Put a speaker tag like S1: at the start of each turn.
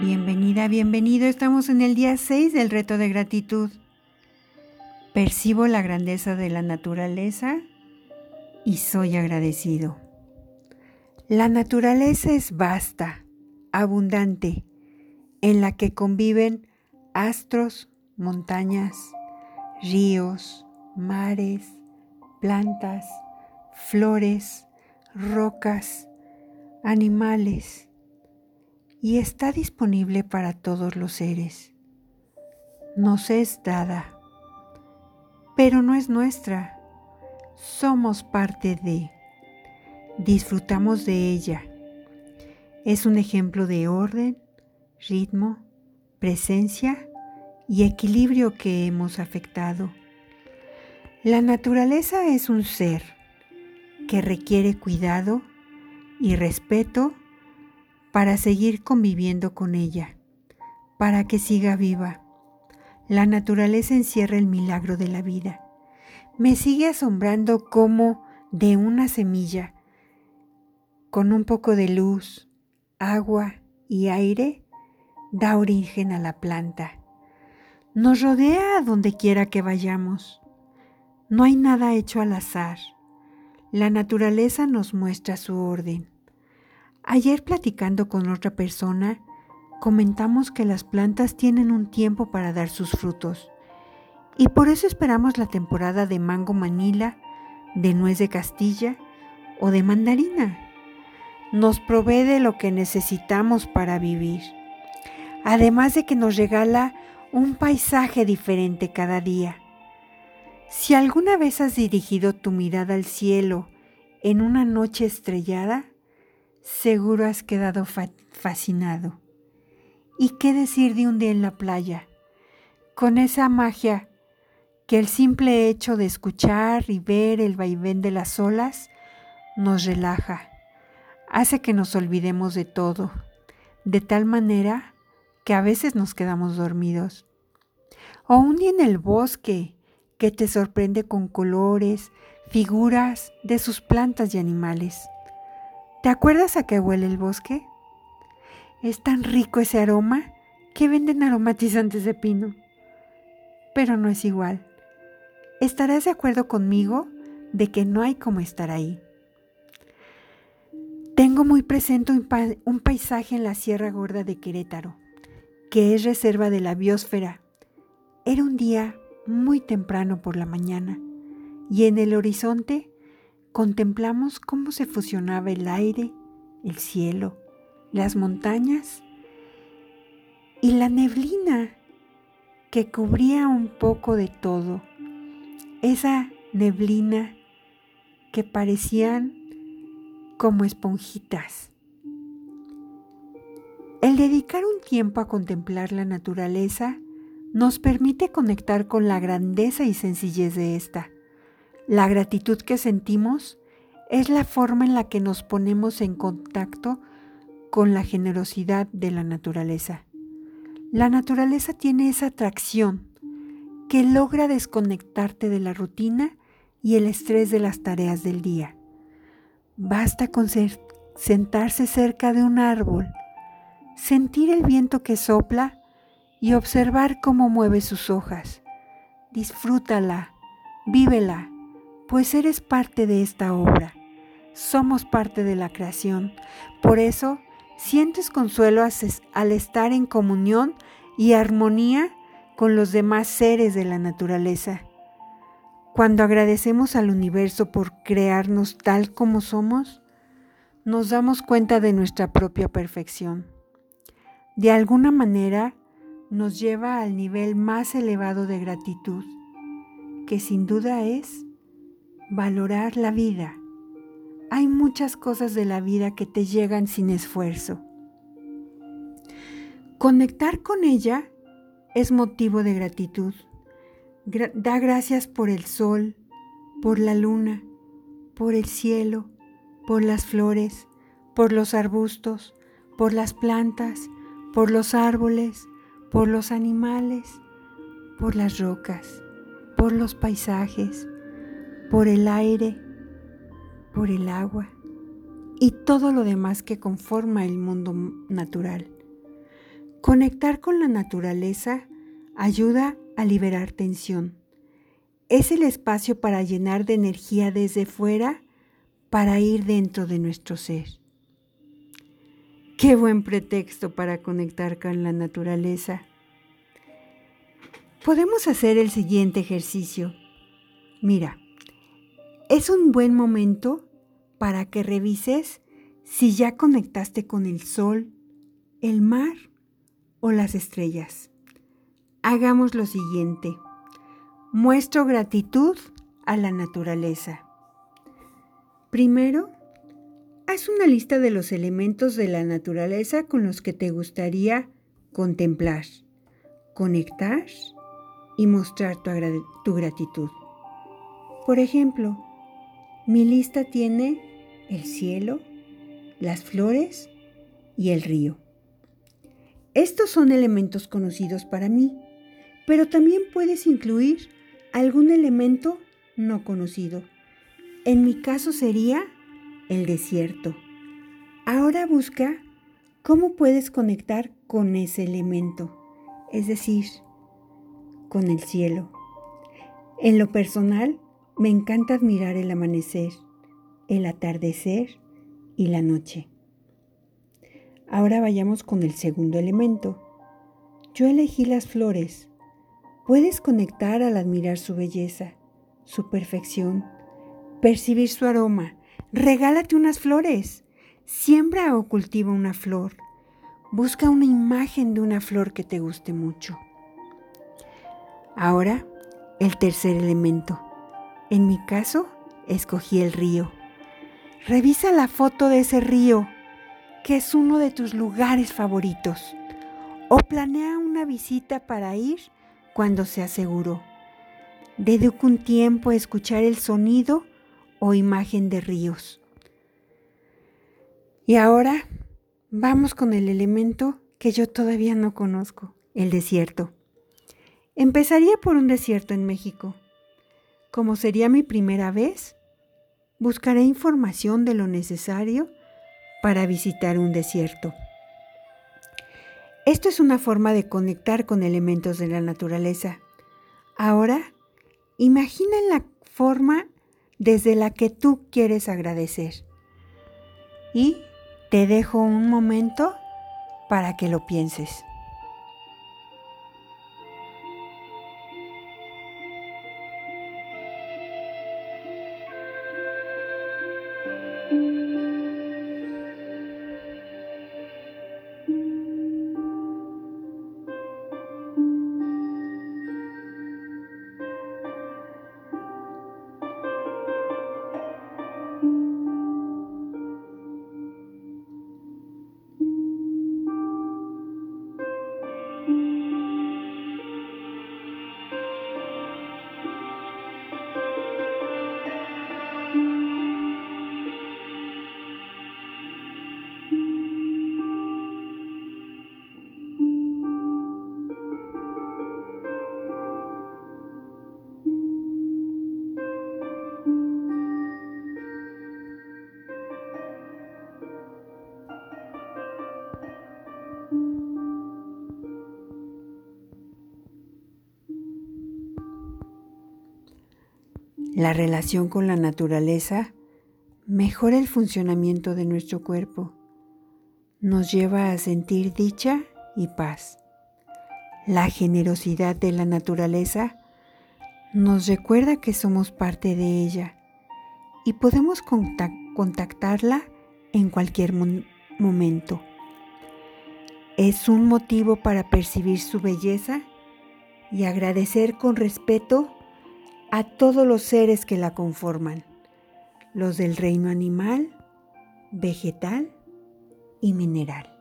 S1: Bienvenida, bienvenido. Estamos en el día 6 del reto de gratitud. Percibo la grandeza de la naturaleza y soy agradecido. La naturaleza es vasta, abundante, en la que conviven astros, montañas, ríos, mares, plantas, flores, rocas, animales y está disponible para todos los seres. Nos es dada, pero no es nuestra. Somos parte de. Disfrutamos de ella. Es un ejemplo de orden, ritmo, presencia y equilibrio que hemos afectado. La naturaleza es un ser que requiere cuidado y respeto para seguir conviviendo con ella, para que siga viva. La naturaleza encierra el milagro de la vida. Me sigue asombrando cómo de una semilla, con un poco de luz, agua y aire, da origen a la planta. Nos rodea a donde quiera que vayamos. No hay nada hecho al azar. La naturaleza nos muestra su orden. Ayer platicando con otra persona, comentamos que las plantas tienen un tiempo para dar sus frutos y por eso esperamos la temporada de mango manila, de nuez de Castilla o de mandarina. Nos provee de lo que necesitamos para vivir, además de que nos regala un paisaje diferente cada día. Si alguna vez has dirigido tu mirada al cielo en una noche estrellada, Seguro has quedado fascinado. ¿Y qué decir de un día en la playa? Con esa magia que el simple hecho de escuchar y ver el vaivén de las olas nos relaja, hace que nos olvidemos de todo, de tal manera que a veces nos quedamos dormidos. O un día en el bosque que te sorprende con colores, figuras de sus plantas y animales. ¿Te acuerdas a qué huele el bosque? Es tan rico ese aroma que venden aromatizantes de pino. Pero no es igual. Estarás de acuerdo conmigo de que no hay como estar ahí. Tengo muy presente un, paisaje en la Sierra Gorda de Querétaro, que es reserva de la biosfera. Era un día muy temprano por la mañana y en el horizonte contemplamos cómo se fusionaba el aire, el cielo, las montañas y la neblina que cubría un poco de todo. Esa neblina que parecían como esponjitas. El dedicar un tiempo a contemplar la naturaleza nos permite conectar con la grandeza y sencillez de esta la gratitud que sentimos es la forma en la que nos ponemos en contacto con la generosidad de la naturaleza. La naturaleza tiene esa atracción que logra desconectarte de la rutina y el estrés de las tareas del día. Basta con sentarse cerca de un árbol, sentir el viento que sopla y observar cómo mueve sus hojas. Disfrútala, vívela pues eres parte de esta obra. Somos parte de la creación. Por eso, sientes consuelo al estar en comunión y armonía con los demás seres de la naturaleza. Cuando agradecemos al universo por crearnos tal como somos, nos damos cuenta de nuestra propia perfección. De alguna manera, nos lleva al nivel más elevado de gratitud, que sin duda es valorar la vida. Hay muchas cosas de la vida que te llegan sin esfuerzo. Conectar con ella es motivo de gratitud. da gracias por el sol, por la luna, por el cielo, por las flores, por los arbustos, por las plantas, por los árboles, por los animales, por las rocas, por los paisajes, por el aire, por el agua y todo lo demás que conforma el mundo natural. Conectar con la naturaleza ayuda a liberar tensión. Es el espacio para llenar de energía desde fuera para ir dentro de nuestro ser. Qué buen pretexto para conectar con la naturaleza. Podemos hacer el siguiente ejercicio. Mira, es un buen momento para que revises si ya conectaste con el sol, el mar o las estrellas. Hagamos lo siguiente. Muestro gratitud a la naturaleza. Primero, haz una lista de los elementos de la naturaleza con los que te gustaría contemplar, conectar y mostrar tu, gratitud. Por ejemplo, mi lista tiene el cielo, las flores y el río. Estos son elementos conocidos para mí, pero también puedes incluir algún elemento no conocido. En mi caso sería el desierto. Ahora busca cómo puedes conectar con ese elemento, es decir, con el cielo. En lo personal, me encanta admirar el amanecer, el atardecer y la noche. Ahora vayamos con el segundo elemento. Yo elegí las flores. Puedes conectar al admirar su belleza, su perfección, percibir su aroma. Regálate unas flores. Siembra o cultiva una flor. Busca una imagen de una flor que te guste mucho. Ahora, el tercer elemento. En mi caso, escogí el río. Revisa la foto de ese río que es uno de tus lugares favoritos o planea una visita para ir cuando sea seguro. Dedica un tiempo a escuchar el sonido o imagen de ríos. Y ahora vamos con el elemento que yo todavía no conozco, el desierto. Empezaría por un desierto en México. Como sería mi primera vez, buscaré información de lo necesario para visitar un desierto. Esto es una forma de conectar con elementos de la naturaleza. Ahora, imagina la forma desde la que tú quieres agradecer. Y te dejo un momento para que lo pienses. La relación con la naturaleza mejora el funcionamiento de nuestro cuerpo, nos lleva a sentir dicha y paz. La generosidad de la naturaleza nos recuerda que somos parte de ella y podemos contactarla en cualquier momento. Es un motivo para percibir su belleza y agradecer con respeto a todos los seres que la conforman, los del reino animal, vegetal y mineral.